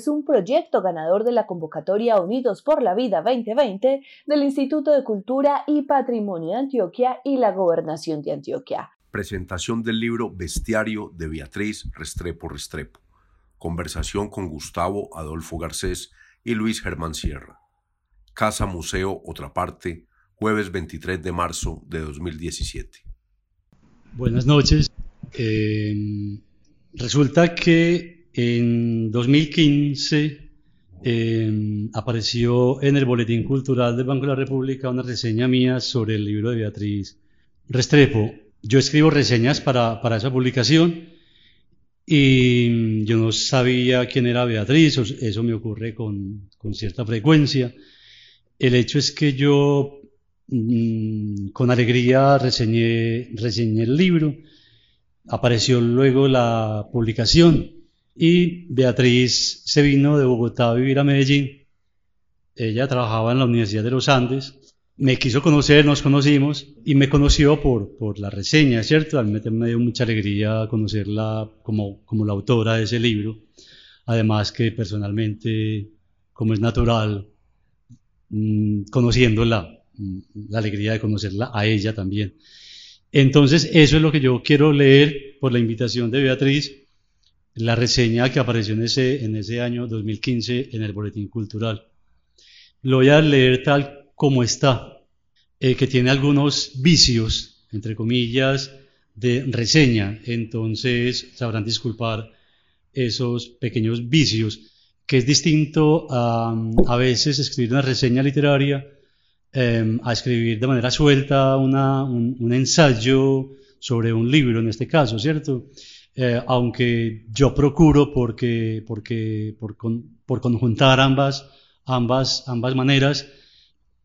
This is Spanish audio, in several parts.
Es un proyecto ganador de la convocatoria Unidos por la Vida 2020 del Instituto de Cultura y Patrimonio de Antioquia y la Gobernación de Antioquia. Presentación del libro Bestiario de Beatriz Restrepo Restrepo. Conversación con Gustavo Adolfo Garcés y Luis Germán Sierra. Casa Museo Otra Parte, jueves 23 de marzo de 2017. Buenas noches. Eh, resulta que en 2015 eh, apareció en el Boletín Cultural del Banco de la República una reseña mía sobre el libro de Beatriz Restrepo. Yo escribo reseñas para, para esa publicación y yo no sabía quién era Beatriz, eso me ocurre con, con cierta frecuencia. El hecho es que yo mm, con alegría reseñé, reseñé el libro, apareció luego la publicación y Beatriz se vino de Bogotá a vivir a Medellín. Ella trabajaba en la Universidad de los Andes me quiso conocer, nos conocimos y me conoció por, por la reseña, ¿cierto? A mí me dio mucha alegría conocerla como, como la autora de ese libro. Además que personalmente, como es natural, mm, conociéndola, mm, la alegría de conocerla a ella también. Entonces, eso es lo que yo quiero leer por la invitación de Beatriz, la reseña que apareció en ese, año 2015 en el Boletín Cultural. Lo voy a leer tal como está, eh, que tiene algunos vicios, entre comillas, de reseña. Entonces sabrán disculpar esos pequeños vicios, que es distinto a, a veces escribir una reseña literaria em, a escribir de manera suelta un, ensayo sobre un libro, en este caso, ¿cierto? Eh, aunque yo procuro porque, porque, por, por conjuntar ambas, ambas, ambas maneras,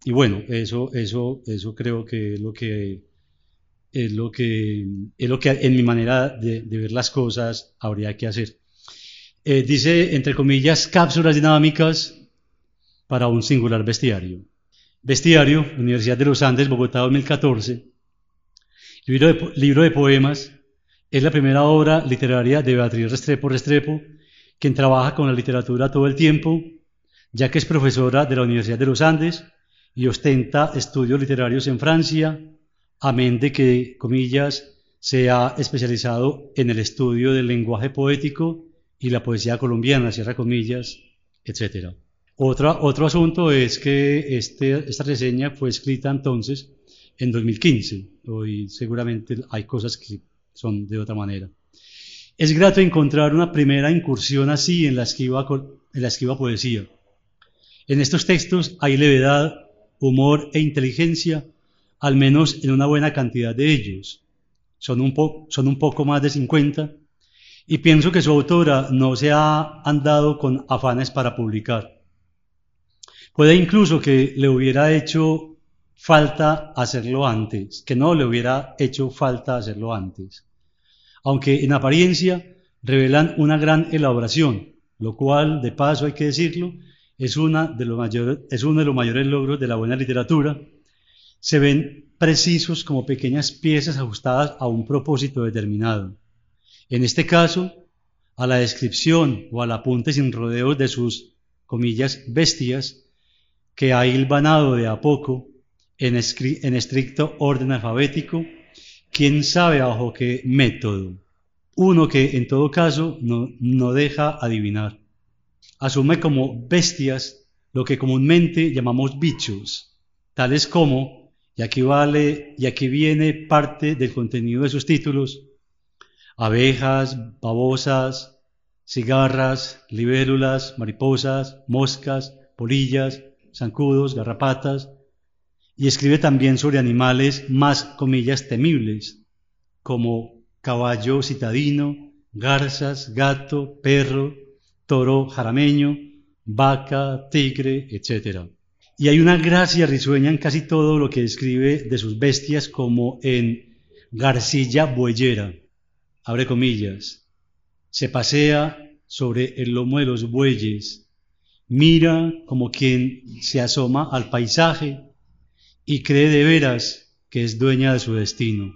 y bueno, eso, eso, eso creo que es lo que es lo que es lo que en mi manera de, ver las cosas habría que hacer. Eh, dice, entre comillas, cápsulas dinámicas para un singular bestiario. Bestiario, Universidad de los Andes, Bogotá 2014. Libro de, libro de poemas. Es la primera obra literaria de Beatriz Restrepo Restrepo, quien trabaja con la literatura todo el tiempo, ya que es profesora de la Universidad de los Andes y ostenta estudios literarios en Francia, amén de que, comillas, se ha especializado en el estudio del lenguaje poético y la poesía colombiana, cierra comillas, etc. Otra, otro asunto es que este, esta reseña fue escrita entonces en 2015. Hoy seguramente hay cosas que son de otra manera. Es grato encontrar una primera incursión así en la esquiva, en la esquiva poesía. En estos textos hay levedad, humor e inteligencia, al menos en una buena cantidad de ellos. Son un, son un poco más de 50 y pienso que su autora no se ha andado con afanes para publicar. Puede incluso que le hubiera hecho falta hacerlo antes, que no le hubiera hecho falta hacerlo antes. Aunque en apariencia revelan una gran elaboración, lo cual, de paso hay que decirlo, es, una de los mayores, es uno de los mayores logros de la buena literatura. Se ven precisos como pequeñas piezas ajustadas a un propósito determinado. En este caso, a la descripción o al apunte sin rodeos de sus, comillas, bestias, que ha hilvanado de a poco en, estricto orden alfabético, quién sabe bajo qué método. Uno que en todo caso no, no deja adivinar asume como bestias lo que comúnmente llamamos bichos, tales como, y aquí vale, y aquí viene parte del contenido de sus títulos, abejas, babosas, cigarras, libélulas, mariposas, moscas, polillas, zancudos, garrapatas, y escribe también sobre animales más, comillas, temibles, como caballo citadino, garzas, gato, perro, toro jarameño, vaca, tigre, etc. Y hay una gracia risueña en casi todo lo que describe de sus bestias, como en Garcilla Bueyera, abre comillas, se pasea sobre el lomo de los bueyes, mira como quien se asoma al paisaje y cree de veras que es dueña de su destino.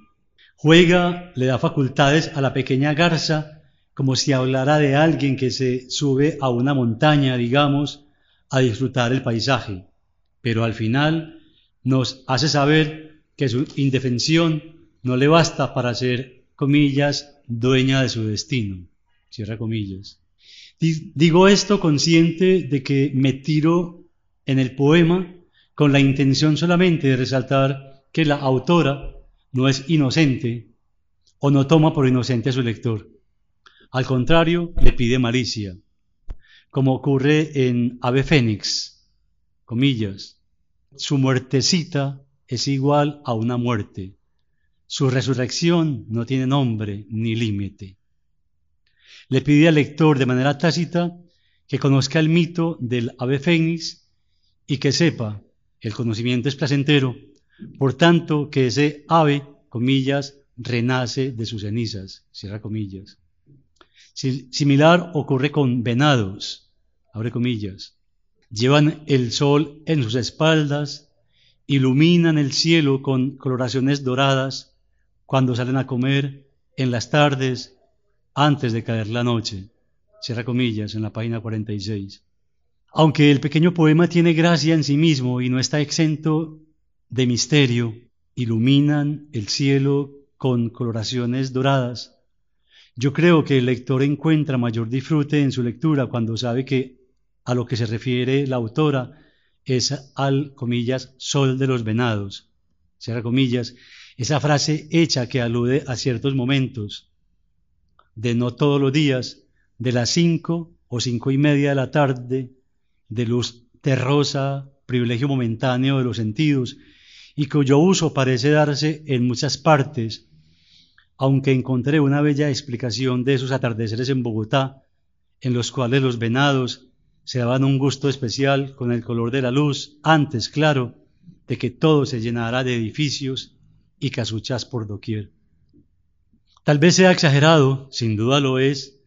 Juega, le da facultades a la pequeña garza como si hablara de alguien que se sube a una montaña, digamos, a disfrutar el paisaje, pero al final nos hace saber que su indefensión no le basta para ser, comillas, dueña de su destino, cierra comillas. Digo esto consciente de que me tiro en el poema con la intención solamente de resaltar que la autora no es inocente o no toma por inocente a su lector. Al contrario, le pide malicia, como ocurre en Ave Fénix, comillas, su muertecita es igual a una muerte, su resurrección no tiene nombre ni límite. Le pide al lector de manera tácita que conozca el mito del ave fénix y que sepa, el conocimiento es placentero, por tanto que ese ave, comillas, renace de sus cenizas, cierra comillas. Similar ocurre con venados, abre comillas. Llevan el sol en sus espaldas, iluminan el cielo con coloraciones doradas, cuando salen a comer en las tardes antes de caer la noche. Cierra comillas en la página 46. Aunque el pequeño poema tiene gracia en sí mismo y no está exento de misterio, iluminan el cielo con coloraciones doradas. Yo creo que el lector encuentra mayor disfrute en su lectura cuando sabe que a lo que se refiere la autora es al, comillas, sol de los venados, cierra comillas, esa frase hecha que alude a ciertos momentos, de no todos los días, de las cinco o cinco y media de la tarde, de luz terrosa, privilegio momentáneo de los sentidos, y cuyo uso parece darse en muchas partes, aunque encontré una bella explicación de esos atardeceres en Bogotá, en los cuales los venados se daban un gusto especial con el color de la luz, antes, claro, de que todo se llenara de edificios y casuchas por doquier. Tal vez sea exagerado, sin duda lo es,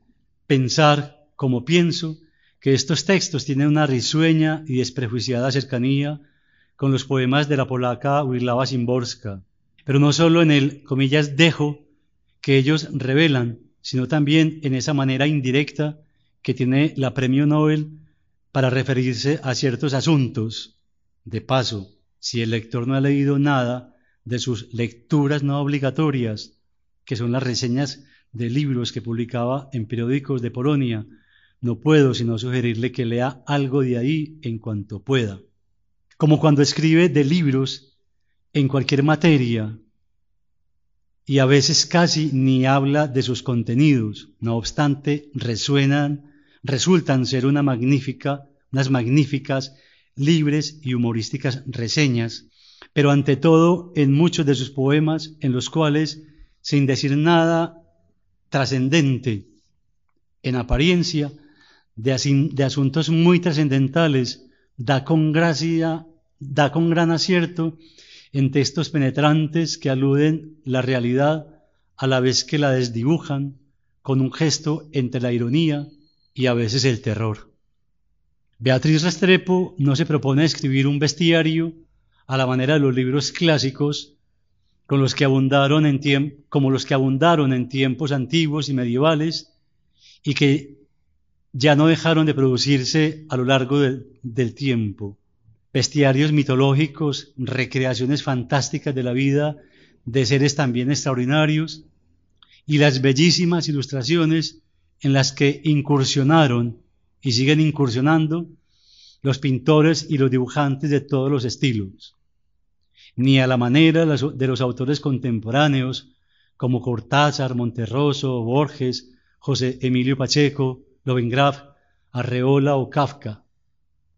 pensar, como pienso, que estos textos tienen una risueña y desprejuiciada cercanía con los poemas de la polaca Wisława Szymborska, pero no solo en el, comillas, dejo que ellos revelan, sino también en esa manera indirecta que tiene la premio Nobel para referirse a ciertos asuntos. De paso, si el lector no ha leído nada de sus lecturas no obligatorias, que son las reseñas de libros que publicaba en periódicos de Polonia, no puedo sino sugerirle que lea algo de ahí en cuanto pueda. Como cuando escribe de libros en cualquier materia y a veces casi ni habla de sus contenidos, no obstante resuenan, resultan ser una magnífica, unas magníficas, libres y humorísticas reseñas pero ante todo en muchos de sus poemas en los cuales, sin decir nada trascendente en apariencia, de, asuntos muy trascendentales, da con gracia, da con gran acierto en textos penetrantes que aluden la realidad a la vez que la desdibujan con un gesto entre la ironía y a veces el terror. Beatriz Restrepo no se propone escribir un bestiario a la manera de los libros clásicos con los que abundaron como los que abundaron en tiempos antiguos y medievales y que ya no dejaron de producirse a lo largo del tiempo. Bestiarios mitológicos, recreaciones fantásticas de la vida de seres también extraordinarios y las bellísimas ilustraciones en las que incursionaron y siguen incursionando los pintores y los dibujantes de todos los estilos, ni a la manera de los autores contemporáneos como Cortázar, Monterroso, Borges, José Emilio Pacheco, Lovengraf, Arreola o Kafka.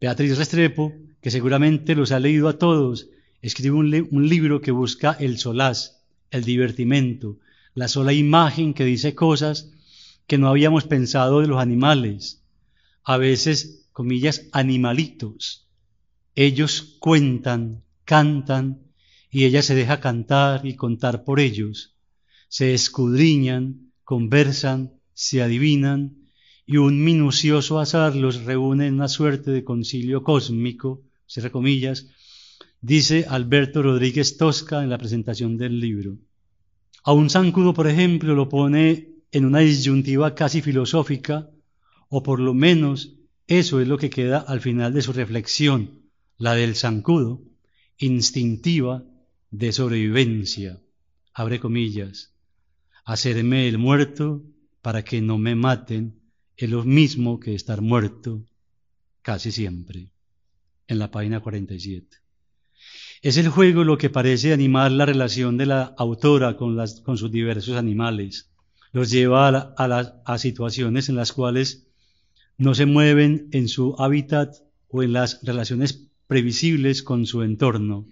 Beatriz Restrepo, que seguramente los ha leído a todos, escribe un, un libro que busca el solaz, el divertimento, la sola imagen que dice cosas que no habíamos pensado de los animales, a veces, comillas, animalitos. Ellos cuentan, cantan, y ella se deja cantar y contar por ellos. Se escudriñan, conversan, se adivinan, y un minucioso azar los reúne en una suerte de concilio cósmico, cierra comillas, dice Alberto Rodríguez Tosca en la presentación del libro. A un zancudo, por ejemplo, lo pone en una disyuntiva casi filosófica, o por lo menos eso es lo que queda al final de su reflexión, la del zancudo, instintiva de sobrevivencia, abre comillas, hacerme el muerto para que no me maten es lo mismo que estar muerto casi siempre, en la página 47. Es el juego lo que parece animar la relación de la autora con, sus diversos animales. Los lleva a situaciones en las cuales no se mueven en su hábitat o en las relaciones previsibles con su entorno.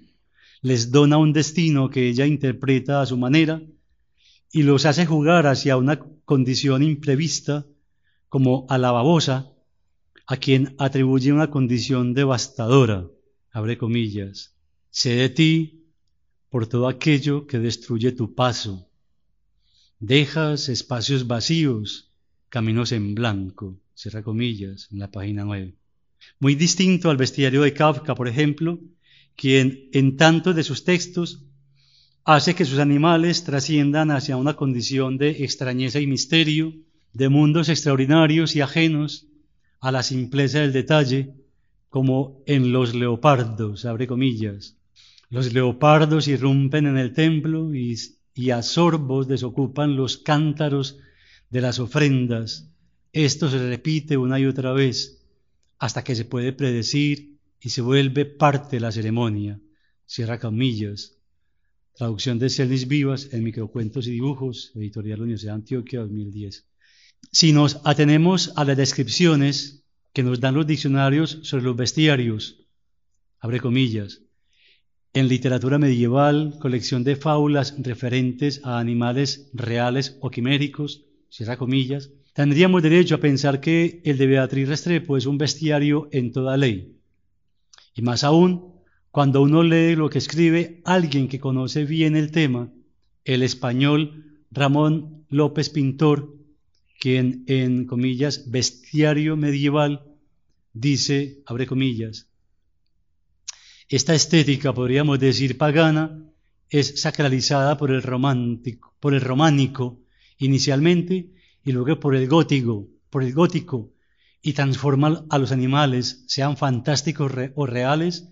Les dona un destino que ella interpreta a su manera y los hace jugar hacia una condición imprevista como a la babosa, a quien atribuye una condición devastadora, abre comillas, sé de ti por todo aquello que destruye tu paso. Dejas espacios vacíos, caminos en blanco, cierra comillas, en la página 9. Muy distinto al bestiario de Kafka, por ejemplo, quien en tantos de sus textos hace que sus animales trasciendan hacia una condición de extrañeza y misterio, de mundos extraordinarios y ajenos a la simpleza del detalle, como en los leopardos, abre comillas. Los leopardos irrumpen en el templo y, y a sorbos desocupan los cántaros de las ofrendas. Esto se repite una y otra vez hasta que se puede predecir y se vuelve parte de la ceremonia. Cierra comillas. Traducción de Celis Vivas en Microcuentos y Dibujos, Editorial Universidad de Antioquia 2010. Si nos atenemos a las descripciones que nos dan los diccionarios sobre los bestiarios, abre comillas, en literatura medieval, colección de fábulas referentes a animales reales o quiméricos, cierra comillas, tendríamos derecho a pensar que el de Beatriz Restrepo es un bestiario en toda ley. Y más aún, cuando uno lee lo que escribe alguien que conoce bien el tema, el español Ramón López Pintor, quien en comillas bestiario medieval dice, abre comillas, esta estética, podríamos decir pagana, es sacralizada por el romántico, por el románico inicialmente y luego por el gótico, por el gótico y transforma a los animales, sean fantásticos o reales,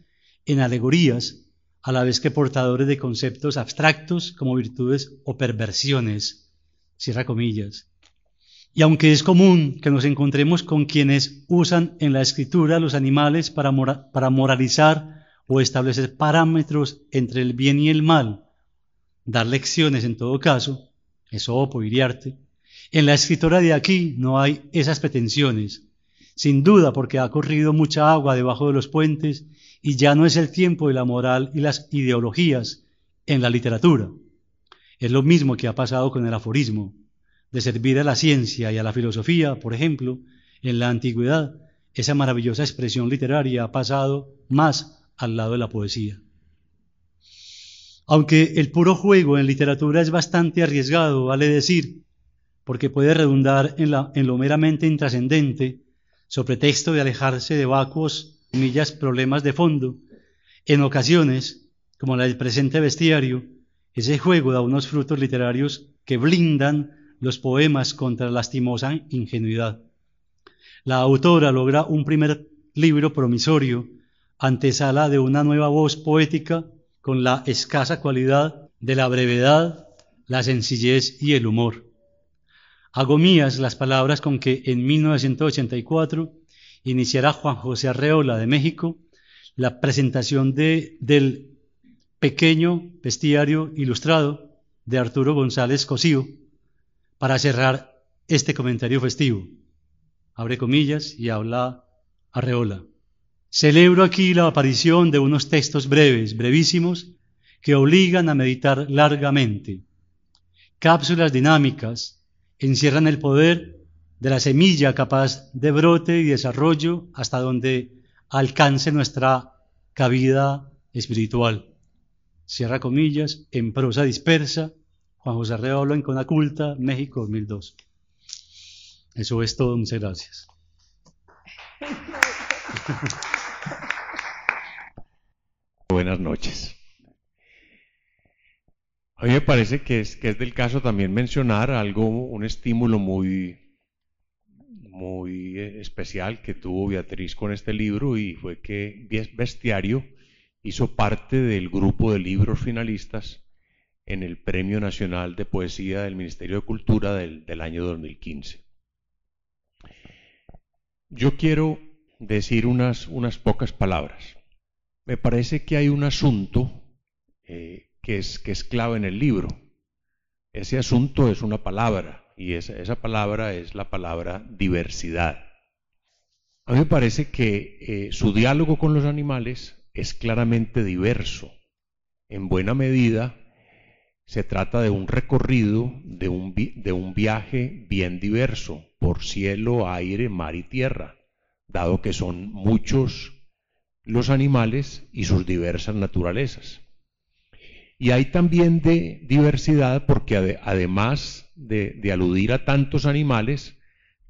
en alegorías, a la vez que portadores de conceptos abstractos como virtudes o perversiones. Cierra comillas. Y aunque es común que nos encontremos con quienes usan en la escritura los animales para, moralizar o establecer parámetros entre el bien y el mal, dar lecciones en todo caso, Esopo, Iriarte, en la escritora de aquí no hay esas pretensiones, sin duda porque ha corrido mucha agua debajo de los puentes y ya no es el tiempo de la moral y las ideologías en la literatura. Es lo mismo que ha pasado con el aforismo de servir a la ciencia y a la filosofía, por ejemplo, en la antigüedad, esa maravillosa expresión literaria ha pasado más al lado de la poesía. Aunque el puro juego en literatura es bastante arriesgado, vale decir, porque puede redundar en, lo meramente intrascendente, sobre texto de alejarse de vacuos, millas, problemas de fondo, en ocasiones, como la del presente bestiario, ese juego da unos frutos literarios que blindan los poemas contra lastimosa ingenuidad. La autora logra un primer libro promisorio, antesala de una nueva voz poética con la escasa cualidad de la brevedad, la sencillez y el humor. Hago mías las palabras con que en 1984 iniciará Juan José Arreola de México la presentación de, del pequeño bestiario ilustrado de Arturo González Cosío, para cerrar este comentario festivo. Abre comillas y habla Arreola. Celebro aquí la aparición de unos textos breves, brevísimos, que obligan a meditar largamente. cápsulas dinámicas encierran el poder de la semilla capaz de brote y desarrollo hasta donde alcance nuestra cabida espiritual. Cierra comillas, en prosa dispersa, Juan José Arreola en Conaculta, México 2002. Eso es todo, muchas gracias. Buenas noches. A mí me parece que es, del caso también mencionar algo, un estímulo muy, muy especial que tuvo Beatriz con este libro y fue que Bestiario hizo parte del grupo de libros finalistas en el Premio Nacional de Poesía del Ministerio de Cultura del, año 2015. Yo quiero decir unas, unas pocas palabras. Me parece que hay un asunto eh, que es, que es clave en el libro. Ese asunto es una palabra y esa, palabra es la palabra diversidad. A mí me parece que eh, su diálogo con los animales es claramente diverso. En buena medida, se trata de un recorrido, de un, viaje bien diverso, por cielo, aire, mar y tierra, dado que son muchos los animales y sus diversas naturalezas. Y hay también de diversidad porque además de, aludir a tantos animales,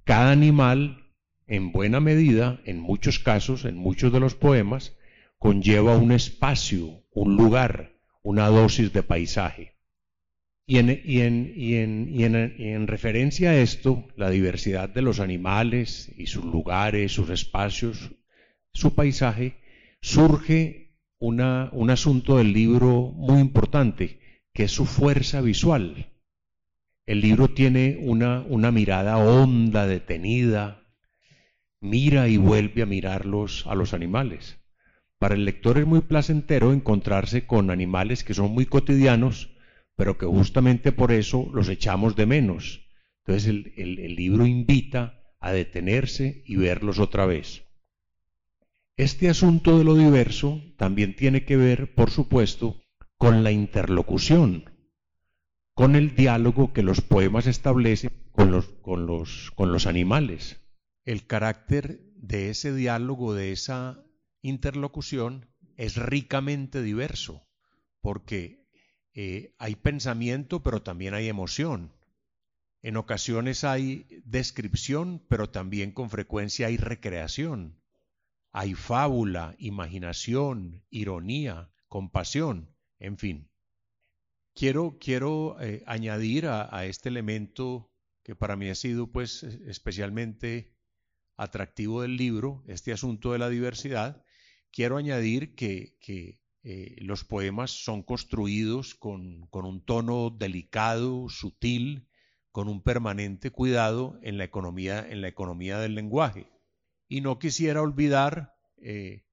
cada animal, en buena medida, en muchos casos, en muchos de los poemas, conlleva un espacio, un lugar, una dosis de paisaje. Y en, referencia a esto, la diversidad de los animales y sus lugares, sus espacios, su paisaje, surge un asunto del libro muy importante, que es su fuerza visual. El libro tiene una, una mirada honda, detenida, mira y vuelve a mirarlos a los animales. Para el lector es muy placentero encontrarse con animales que son muy cotidianos, pero que justamente por eso los echamos de menos. Entonces el libro invita a detenerse y verlos otra vez. Este asunto de lo diverso también tiene que ver, por supuesto, con la interlocución, con el diálogo que los poemas establecen con los, con los, con los animales. El carácter de ese diálogo, de esa interlocución, es ricamente diverso, porque eh, hay pensamiento, pero también hay emoción. En ocasiones hay descripción, pero también con frecuencia hay recreación. Hay fábula, imaginación, ironía, compasión, en fin. Quiero, quiero eh, añadir a, este elemento que para mí ha sido pues especialmente atractivo del libro, este asunto de la diversidad, quiero añadir que, eh, los poemas son construidos con, un tono delicado, sutil, con un permanente cuidado en la economía, en la economía del lenguaje. Y no quisiera olvidar eh,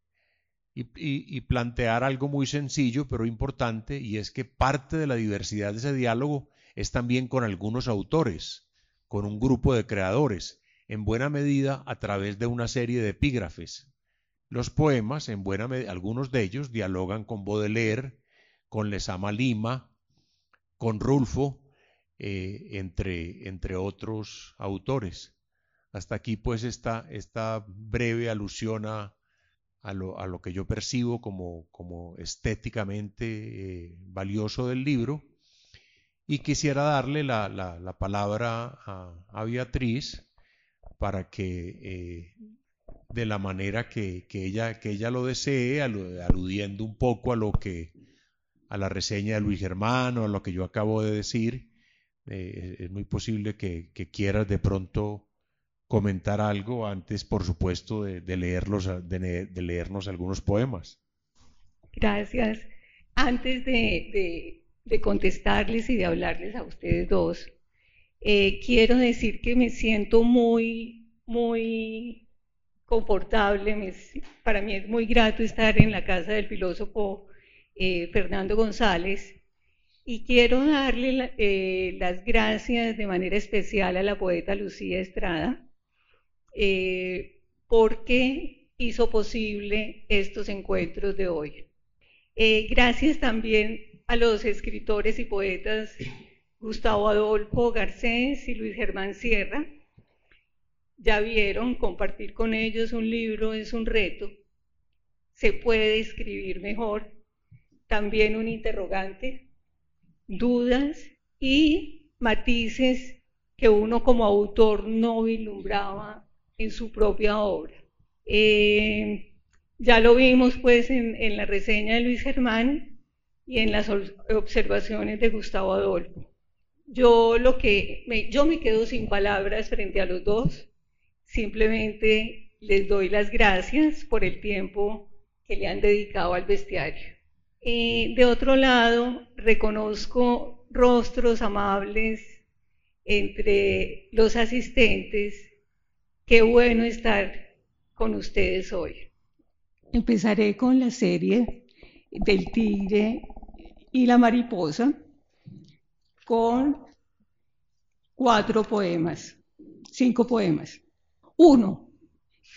y, plantear algo muy sencillo pero importante, y es que parte de la diversidad de ese diálogo es también con algunos autores, con un grupo de creadores, en buena medida a través de una serie de epígrafes. Los poemas, en buena medida, algunos de ellos dialogan con Baudelaire, con Lesama Lima, con Rulfo, eh, entre, entre otros autores. Hasta aquí pues esta, esta breve alusión a, a, lo, que yo percibo como, como estéticamente eh, valioso del libro. Y quisiera darle la, la, palabra a, Beatriz para que eh, de la manera que, que, ella, que ella lo desee, aludiendo un poco a lo que a la reseña de Luis Germano, a lo que yo acabo de decir, eh, es muy posible que, quieras de pronto comentar algo antes, por supuesto, de, leerlos, de, leernos algunos poemas. Gracias. Antes de, contestarles y de hablarles a ustedes dos, eh, quiero decir que me siento muy, muy confortable. para mí es muy grato estar en la casa del filósofo eh, Fernando González. Y quiero darle eh, las gracias de manera especial a la poeta Lucía Estrada, eh, porque hizo posible estos encuentros de hoy. Gracias también a los escritores y poetas Gustavo Adolfo Garcés y Luis Germán Sierra. Ya vieron, compartir con ellos un libro es un reto. Se puede escribir mejor. También un interrogante, dudas y matices que uno como autor no vislumbraba en su propia obra. Eh, ya lo vimos pues en, la reseña de Luis Germán y en las observaciones de Gustavo Adolfo. Yo, lo que me, yo me quedo sin palabras frente a los dos, simplemente les doy las gracias por el tiempo que le han dedicado al bestiario. Eh, de otro lado, reconozco rostros amables entre los asistentes. Qué bueno estar con ustedes hoy. Empezaré con la serie del tigre y la mariposa con cuatro poemas, cinco poemas. Uno,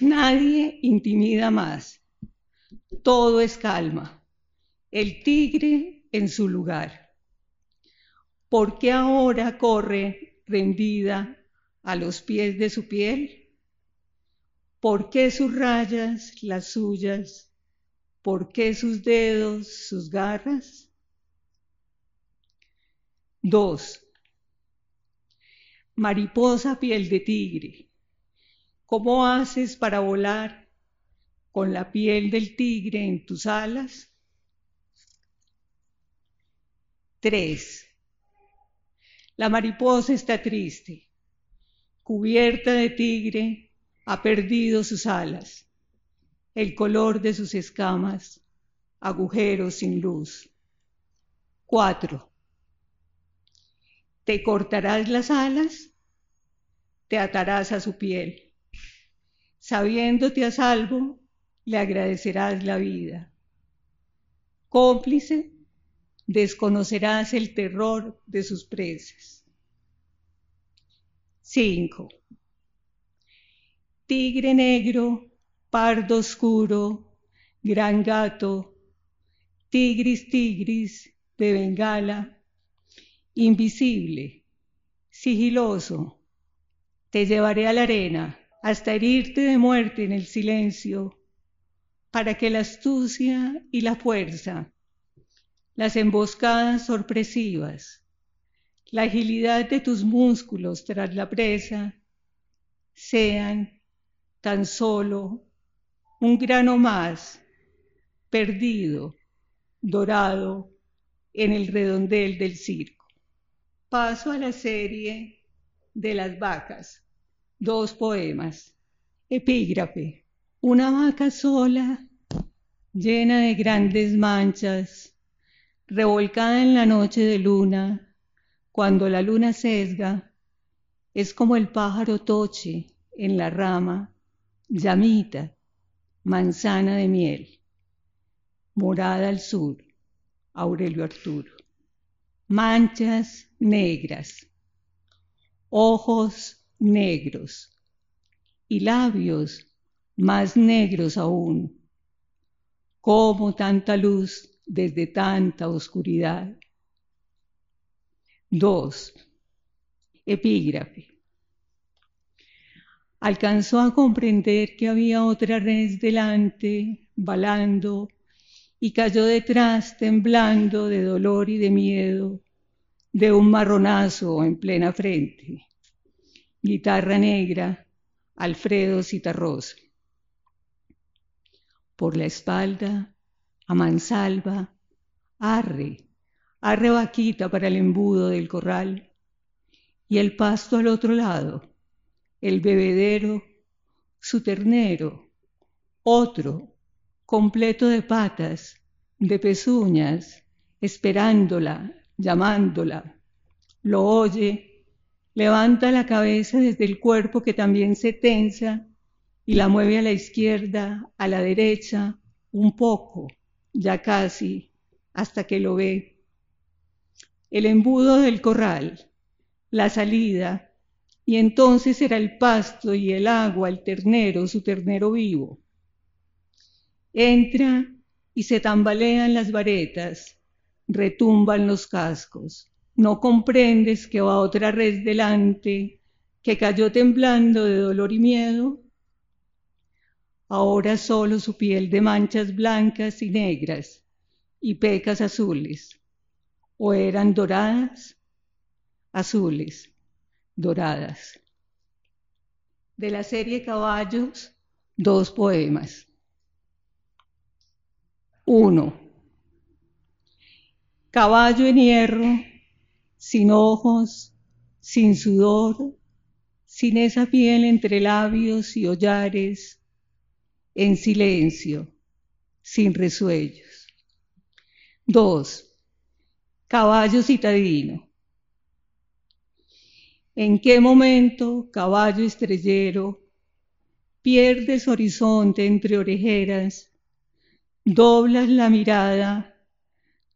nadie intimida más. Todo es calma. El tigre en su lugar. ¿Por qué ahora corre rendida a los pies de su piel? ¿Por qué sus rayas, las suyas? ¿Por qué sus dedos, sus garras? Dos. Mariposa piel de tigre, ¿cómo haces para volar con la piel del tigre en tus alas? Tres. La mariposa está triste, cubierta de tigre, ha perdido sus alas, el color de sus escamas, agujeros sin luz. Cuatro. Te cortarás las alas, te atarás a su piel. Sabiéndote a salvo, le agradecerás la vida. Cómplice, desconocerás el terror de sus presas. 5. Tigre negro, pardo oscuro, gran gato, tigris tigris de Bengala, invisible, sigiloso, te llevaré a la arena hasta herirte de muerte en el silencio, para que la astucia y la fuerza, las emboscadas sorpresivas, la agilidad de tus músculos tras la presa, sean tan solo un grano más perdido, dorado en el redondel del circo. Paso a la serie de las vacas. Dos poemas. Epígrafe. Una vaca sola, llena de grandes manchas, revolcada en la noche de luna, cuando la luna sesga, es como el pájaro toche en la rama, llamita, manzana de miel. Morada al sur, Aurelio Arturo manchas negras, ojos negros y labios más negros aún. Como tanta luz desde tanta oscuridad. 2. Epígrafe. Alcanzó a comprender que había otra res delante, balando y cayó detrás temblando de dolor y de miedo de un marronazo en plena frente. Guitarra negra, Alfredo Citarrosa. Por la espalda, a mansalva, arre, arre vaquita para el embudo del corral. Y el pasto al otro lado, el bebedero, su ternero, otro, completo de patas, de pezuñas, esperándola, llamándola. Lo oye, levanta la cabeza desde el cuerpo que también se tensa y la mueve a la izquierda, a la derecha, un poco, ya casi, hasta que lo ve. El embudo del corral, la salida, y entonces era el pasto y el agua, el ternero, su ternero vivo. Entra y se tambalean las varetas, retumban los cascos. No comprendes que va otra red delante, que cayó temblando de dolor y miedo. Ahora solo su piel de manchas blancas y negras y pecas azules, o eran doradas, azules, doradas. De la serie Caballos, dos poemas. Uno. Caballo en hierro, sin ojos, sin sudor, sin esa piel entre labios y hollares, en silencio, sin resuellos. Dos. Caballo citadino. ¿En qué momento, caballo estrellero, pierdes horizonte entre orejeras, doblas la mirada,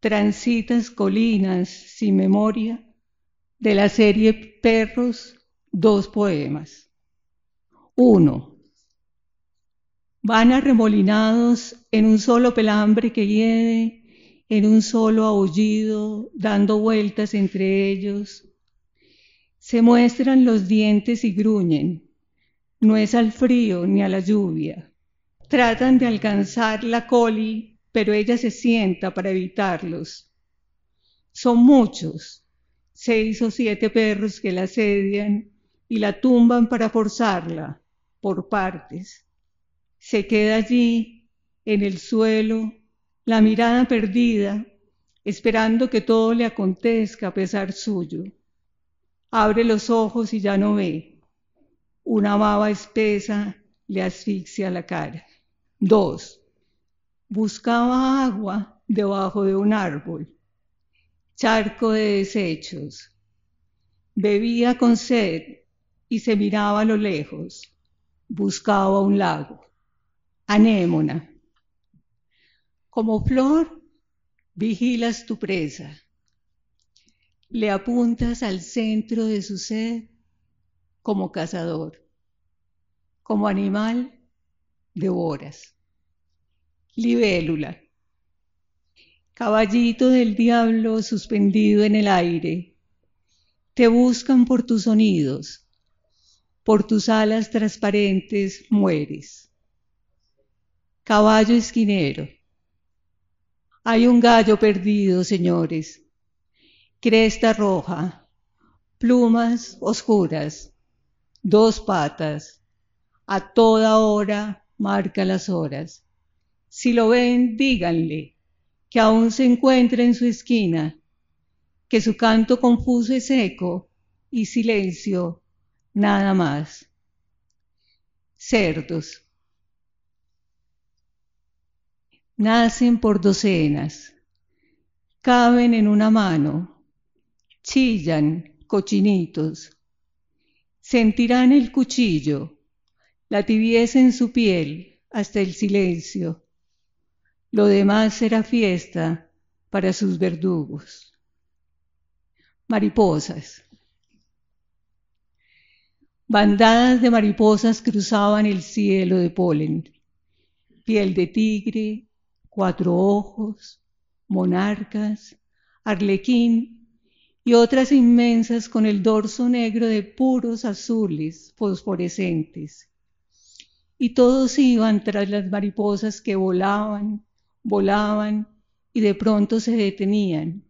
transitas colinas sin memoria, de la serie Perros, dos poemas. Uno. Van arremolinados en un solo pelambre que hiede, en un solo aullido, dando vueltas entre ellos. Se muestran los dientes y gruñen, no es al frío ni a la lluvia. Tratan de alcanzar la coli, pero ella se sienta para evitarlos. Son muchos, seis o siete perros que la asedian y la tumban para forzarla por partes. Se queda allí, en el suelo, la mirada perdida, esperando que todo le acontezca a pesar suyo. Abre los ojos y ya no ve una baba espesa le asfixia la cara. Dos, buscaba agua debajo de un árbol, charco de desechos. Bebía con sed y se miraba a lo lejos. Buscaba un lago. Anémona. Como flor, vigilas tu presa. Le apuntas al centro de su sed como cazador. Como animal, devoras. Libélula. Caballito del diablo suspendido en el aire. Te buscan por tus sonidos. Por tus alas transparentes mueres. Caballo esquinero. Hay un gallo perdido, señores. Cresta roja. Plumas oscuras dos patas, a toda hora marca las horas. Si lo ven, díganle que aún se encuentra en su esquina, que su canto confuso es eco y silencio, nada más. Cerdos. Nacen por docenas, caben en una mano, chillan cochinitos, Sentirán el cuchillo, la tibieza en su piel hasta el silencio. Lo demás será fiesta para sus verdugos. Mariposas. Bandadas de mariposas cruzaban el cielo de polen. Piel de tigre, cuatro ojos, monarcas, arlequín y otras inmensas con el dorso negro de puros azules fosforescentes. Y todos iban tras las mariposas que volaban, volaban y de pronto se detenían.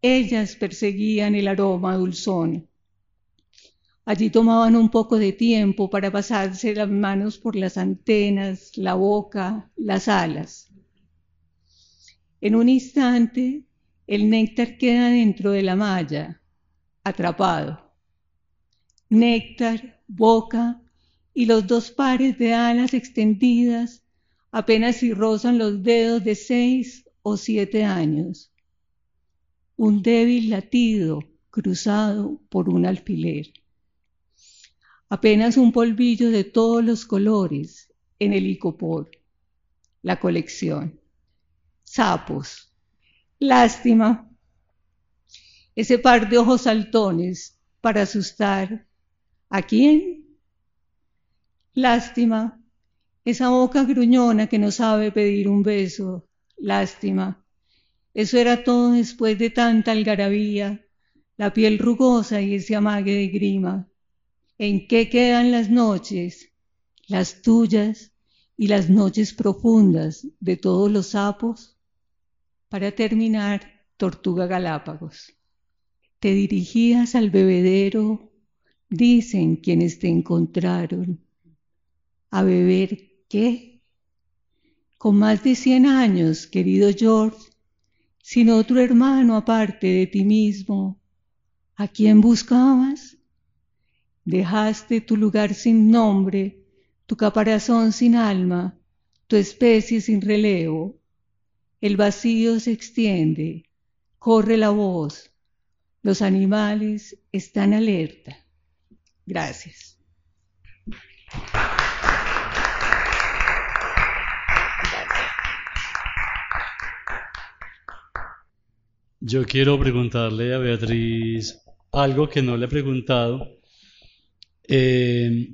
Ellas perseguían el aroma dulzón. Allí tomaban un poco de tiempo para pasarse las manos por las antenas, la boca, las alas. En un instante el néctar queda dentro de la malla, atrapado. Néctar, boca y los dos pares de alas extendidas apenas si rozan los dedos de seis o siete años. Un débil latido cruzado por un alfiler. Apenas un polvillo de todos los colores en el icopor. La colección. Sapos, Lástima. Ese par de ojos saltones para asustar. ¿A quién? Lástima. Esa boca gruñona que no sabe pedir un beso. Lástima. Eso era todo después de tanta algarabía, la piel rugosa y ese amague de grima. ¿En qué quedan las noches, las tuyas y las noches profundas de todos los sapos? Para terminar, Tortuga Galápagos. Te dirigías al bebedero, dicen quienes te encontraron. ¿A beber qué? Con más de cien años, querido George, sin otro hermano aparte de ti mismo, ¿a quién buscabas? Dejaste tu lugar sin nombre, tu caparazón sin alma, tu especie sin relevo. El vacío se extiende, corre la voz, los animales están alerta. Gracias. Yo quiero preguntarle a Beatriz algo que no le he preguntado. Eh,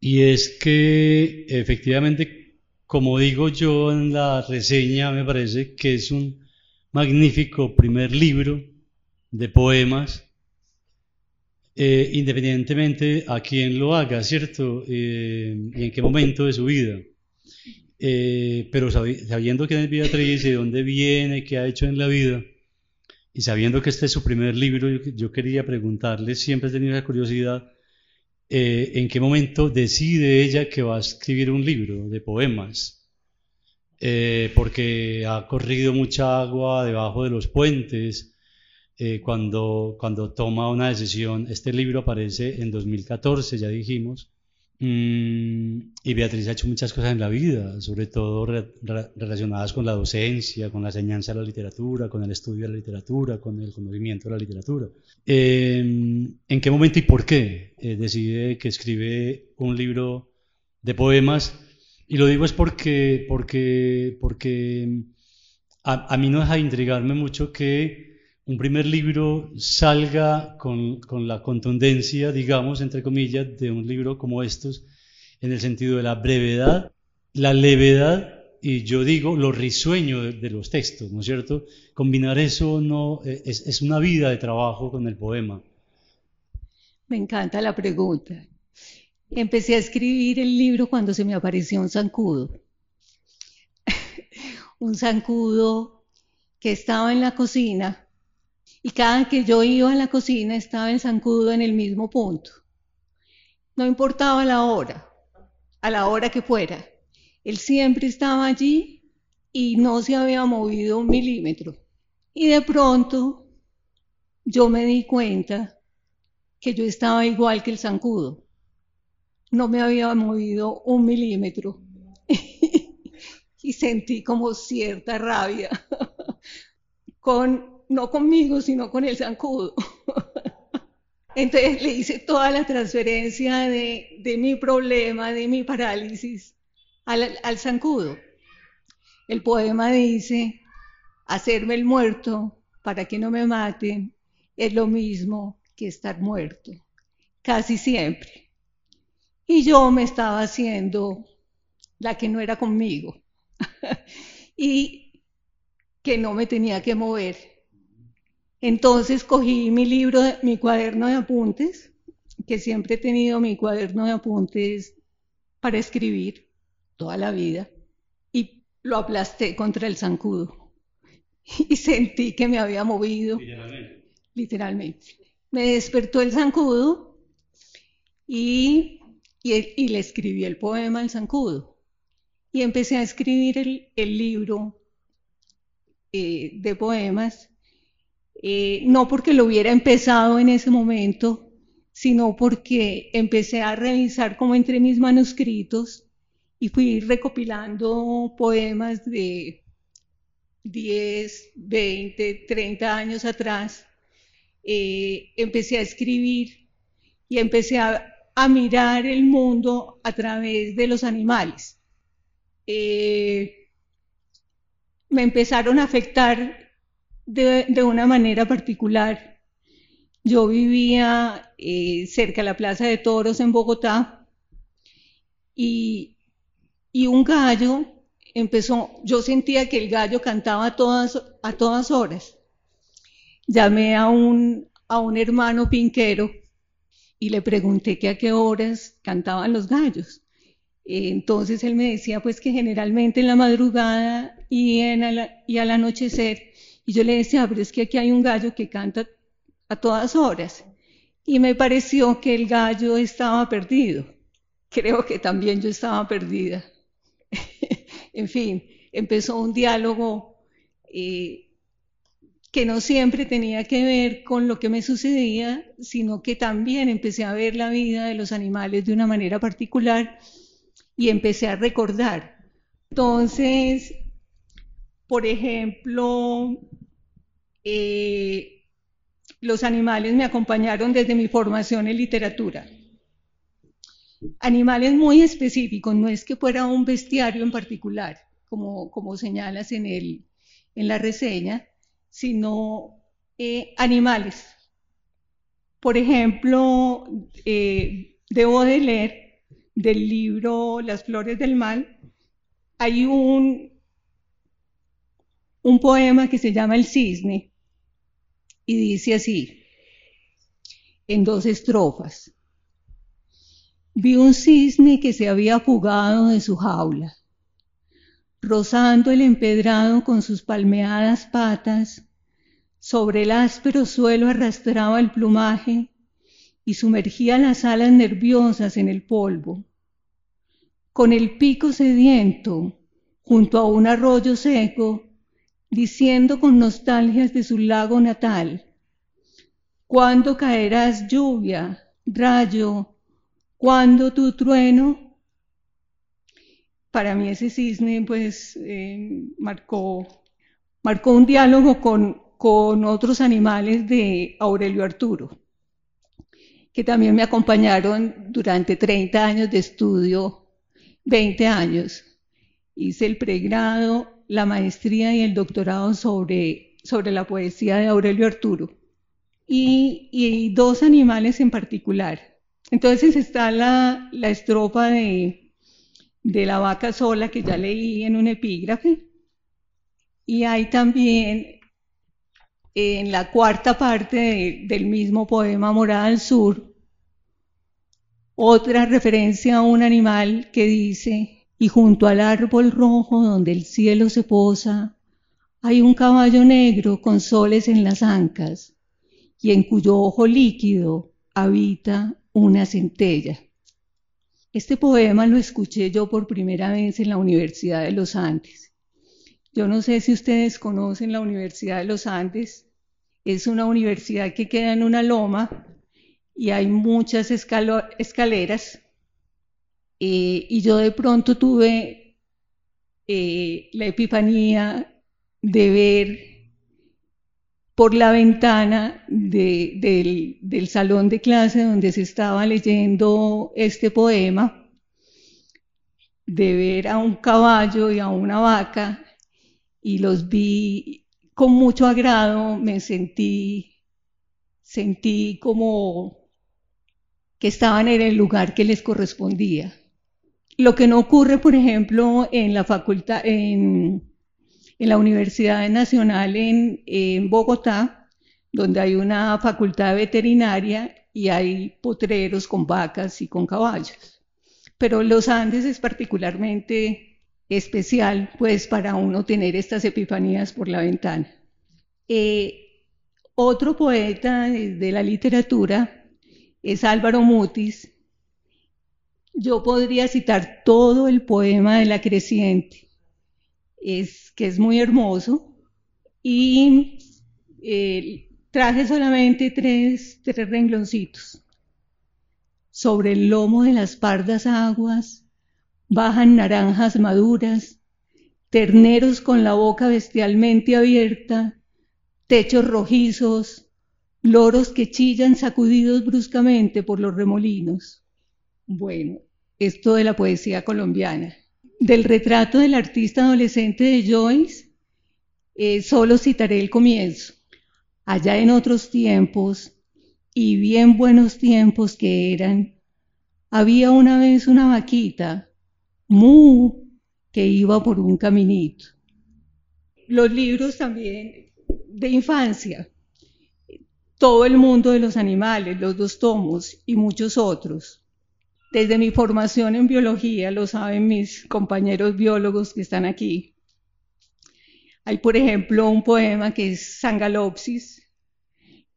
y es que efectivamente, como digo yo en la reseña, me parece que es un magnífico primer libro de poemas, eh, independientemente a quién lo haga, ¿cierto? Eh, y en qué momento de su vida. Pero sabiendo quién es Beatriz y de dónde viene, qué ha hecho en la vida, y sabiendo que este es su primer libro, yo, quería preguntarle, siempre he tenido esa curiosidad, en qué momento decide ella que va a escribir un libro de poemas. porque ha corrido mucha agua debajo de los puentes, eh, cuando, cuando toma una decisión. Este libro aparece en 2014, ya dijimos, y Beatriz ha hecho muchas cosas en la vida, sobre todo relacionadas con la docencia, con la enseñanza de la literatura, con el estudio de la literatura, con el conocimiento de la literatura. Em, ¿En qué momento y por qué eh, decide que escribe un libro de poemas? Y lo digo es porque, porque, porque a, a mí no deja de intrigarme mucho que un primer libro salga con, la contundencia, digamos, entre comillas, de un libro como estos, en el sentido de la brevedad, la levedad y yo digo lo risueño de, los textos, ¿no es cierto? Combinar eso no eh, es, es, una vida de trabajo con el poema. Me encanta la pregunta. Empecé a escribir el libro cuando se me apareció un zancudo. un zancudo que estaba en la cocina y cada que yo iba a la cocina estaba el zancudo en el mismo punto. No importaba la hora, a la hora que fuera. Él siempre estaba allí y no se había movido un milímetro. Y de pronto yo me di cuenta que yo estaba igual que el zancudo. No me había movido un milímetro. y sentí como cierta rabia con no conmigo, sino con el zancudo. Entonces le hice toda la transferencia de, mi problema, de mi parálisis, al, al zancudo. El poema dice, hacerme el muerto para que no me maten es lo mismo que estar muerto, casi siempre. Y yo me estaba haciendo la que no era conmigo y que no me tenía que mover entonces cogí mi libro, mi cuaderno de apuntes, que siempre he tenido mi cuaderno de apuntes para escribir toda la vida, y lo aplasté contra el zancudo. Y sentí que me había movido. Literalmente. Literalmente. Me despertó el zancudo y, y, le escribí el poema al zancudo. Y empecé a escribir el, libro eh, de poemas no porque lo hubiera empezado en ese momento, sino porque empecé a revisar como entre mis manuscritos y fui recopilando poemas de 10, 20, 30 años atrás. Eh, empecé a escribir y empecé a, mirar el mundo a través de los animales. Eh, me empezaron a afectar de, una manera particular. Yo vivía eh, cerca de la Plaza de Toros en Bogotá y, un gallo empezó, yo sentía que el gallo cantaba a todas, a todas horas. Llamé a un, a un hermano pinquero y le pregunté que a qué horas cantaban los gallos. Entonces él me decía pues que generalmente en la madrugada y, en y al anochecer. Y yo le decía, pero es que aquí hay un gallo que canta a todas horas. Y me pareció que el gallo estaba perdido. Creo que también yo estaba perdida. en fin, empezó un diálogo eh, que no siempre tenía que ver con lo que me sucedía, sino que también empecé a ver la vida de los animales de una manera particular y empecé a recordar. Entonces, por ejemplo, eh, los animales me acompañaron desde mi formación en literatura. Animales muy específicos, no es que fuera un bestiario en particular, como, como señalas en, el, en la reseña, sino eh, animales. Por ejemplo, eh, debo de leer del libro Las Flores del Mal, hay un, un poema que se llama El Cisne y dice así, en dos estrofas. Vi un cisne que se había fugado de su jaula rozando el empedrado con sus palmeadas patas, sobre el áspero suelo arrastraba el plumaje y sumergía las alas nerviosas en el polvo. Con el pico sediento, junto a un arroyo seco, diciendo con nostalgias de su lago natal, ¿Cuándo caerás lluvia, rayo? ¿Cuándo tu trueno? para mí ese cisne pues eh, marcó, marcó un diálogo con, con otros animales de Aurelio Arturo, que también me acompañaron durante 30 años de estudio, 20 años. Hice el pregrado, la maestría y el doctorado sobre, sobre la poesía de Aurelio Arturo. Y, y dos animales en particular. Entonces está la, la estrofa de de la vaca sola que ya leí en un epígrafe. Y hay también en la cuarta parte del mismo poema Morada al Sur, otra referencia a un animal que dice, y junto al árbol rojo donde el cielo se posa, hay un caballo negro con soles en las ancas, y en cuyo ojo líquido habita una centella. Este poema lo escuché yo por primera vez en la Universidad de los Andes. Yo no sé si ustedes conocen la Universidad de los Andes. Es una universidad que queda en una loma y hay muchas escaleras. Eh, y yo de pronto tuve eh, la epifanía de ver por la ventana del, salón de clase donde se estaba leyendo este poema, de ver a un caballo y a una vaca, y los vi con mucho agrado, me sentí, sentí como que estaban en el lugar que les correspondía. Lo que no ocurre, por ejemplo, en la facultad, en, la Universidad Nacional en, Bogotá, donde hay una facultad veterinaria y hay potreros con vacas y con caballos. Pero los Andes es particularmente especial, pues, para uno tener estas epifanías por la ventana. Eh, otro poeta de la literatura es Álvaro Mutis. Yo podría citar todo el poema de La Creciente. Es que es muy hermoso. Y eh, traje solamente tres, tres rengloncitos. Sobre el lomo de las pardas aguas bajan naranjas maduras, terneros con la boca bestialmente abierta, techos rojizos, loros que chillan sacudidos bruscamente por los remolinos. Bueno, esto de la poesía colombiana del retrato del artista adolescente de Joyce, eh, solo citaré el comienzo. Allá en otros tiempos, y bien buenos tiempos que eran, había una vez una vaquita, mu, que iba por un caminito. Los libros también de infancia. todo el mundo de los animales, los dos tomos y muchos otros. Desde mi formación en biología, lo saben mis compañeros biólogos que están aquí. Hay, por ejemplo, un poema que es Sangalopsis.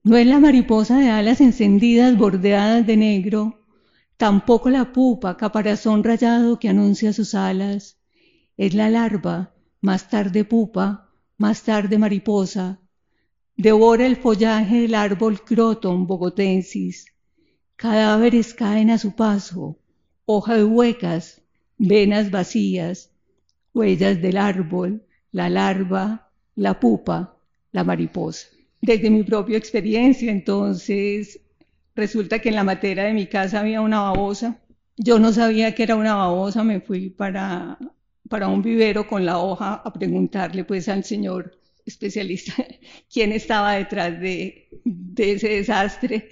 No es la mariposa de alas encendidas bordeadas de negro, tampoco la pupa, caparazón rayado que anuncia sus alas. Es la larva, más tarde pupa, más tarde mariposa, Devora el follaje del árbol Croton bogotensis. Cadáveres caen a su paso, hojas huecas, venas vacías, huellas del árbol, la larva, la pupa, la mariposa. Desde mi propia experiencia, entonces, resulta que en la materia de mi casa había una babosa. Yo no sabía que era una babosa, me fui para, para un vivero con la hoja a preguntarle pues al señor especialista quién estaba detrás de, ese desastre,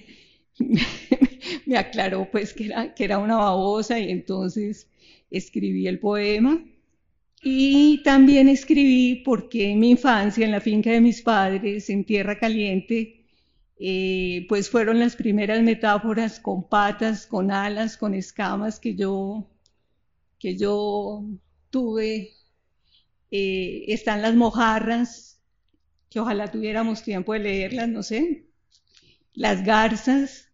me aclaró pues que era, que era una babosa y entonces escribí el poema. Y también escribí porque en mi infancia, en la finca de mis padres, en Tierra Caliente, eh, pues fueron las primeras metáforas con patas, con alas, con escamas que yo, que yo tuve. Eh, están las mojarras, que ojalá tuviéramos tiempo de leerlas, no sé. Las garzas,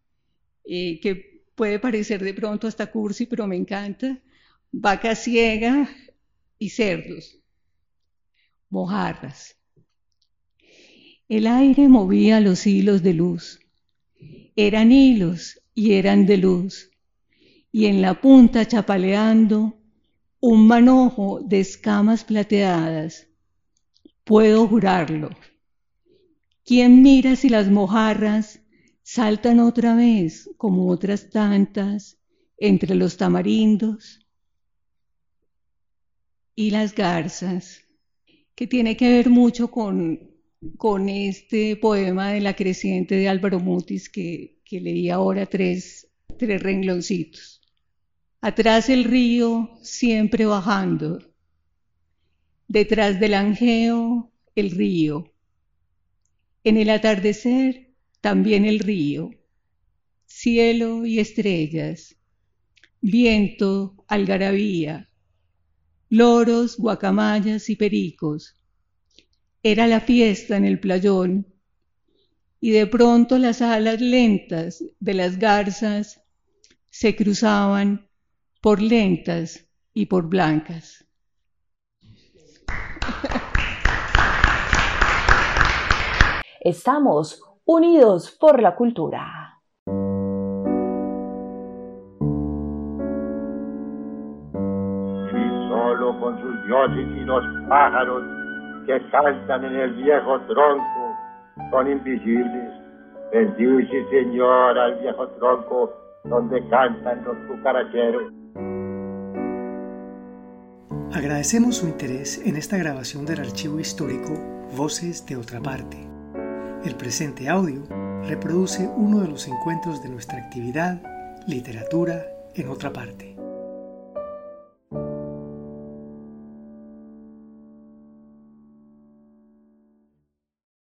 eh, que puede parecer de pronto hasta cursi, pero me encanta. Vaca ciega y cerdos. Mojarras. El aire movía los hilos de luz. Eran hilos y eran de luz. Y en la punta chapaleando un manojo de escamas plateadas Puedo jurarlo. ¿Quién mira si las mojarras saltan otra vez, como otras tantas, entre los tamarindos? Y las garzas, que tiene que ver mucho con, con este poema de la creciente de Álvaro Mutis que, que leí ahora tres, tres rengloncitos. Atrás el río siempre bajando, Detrás del angeo, el río. En el atardecer, también el río. Cielo y estrellas. Viento, algarabía. Loros, guacamayas y pericos. Era la fiesta en el playón. Y de pronto las alas lentas de las garzas se cruzaban por lentas y por blancas. Estamos unidos por la cultura. Y solo con sus dioses y los pájaros que cantan en el viejo tronco son invisibles. Bendice, Señor, al viejo tronco donde cantan los cucaracheros. Agradecemos su interés en esta grabación del archivo histórico Voces de otra parte. El presente audio reproduce uno de los encuentros de nuestra actividad Literatura en otra parte.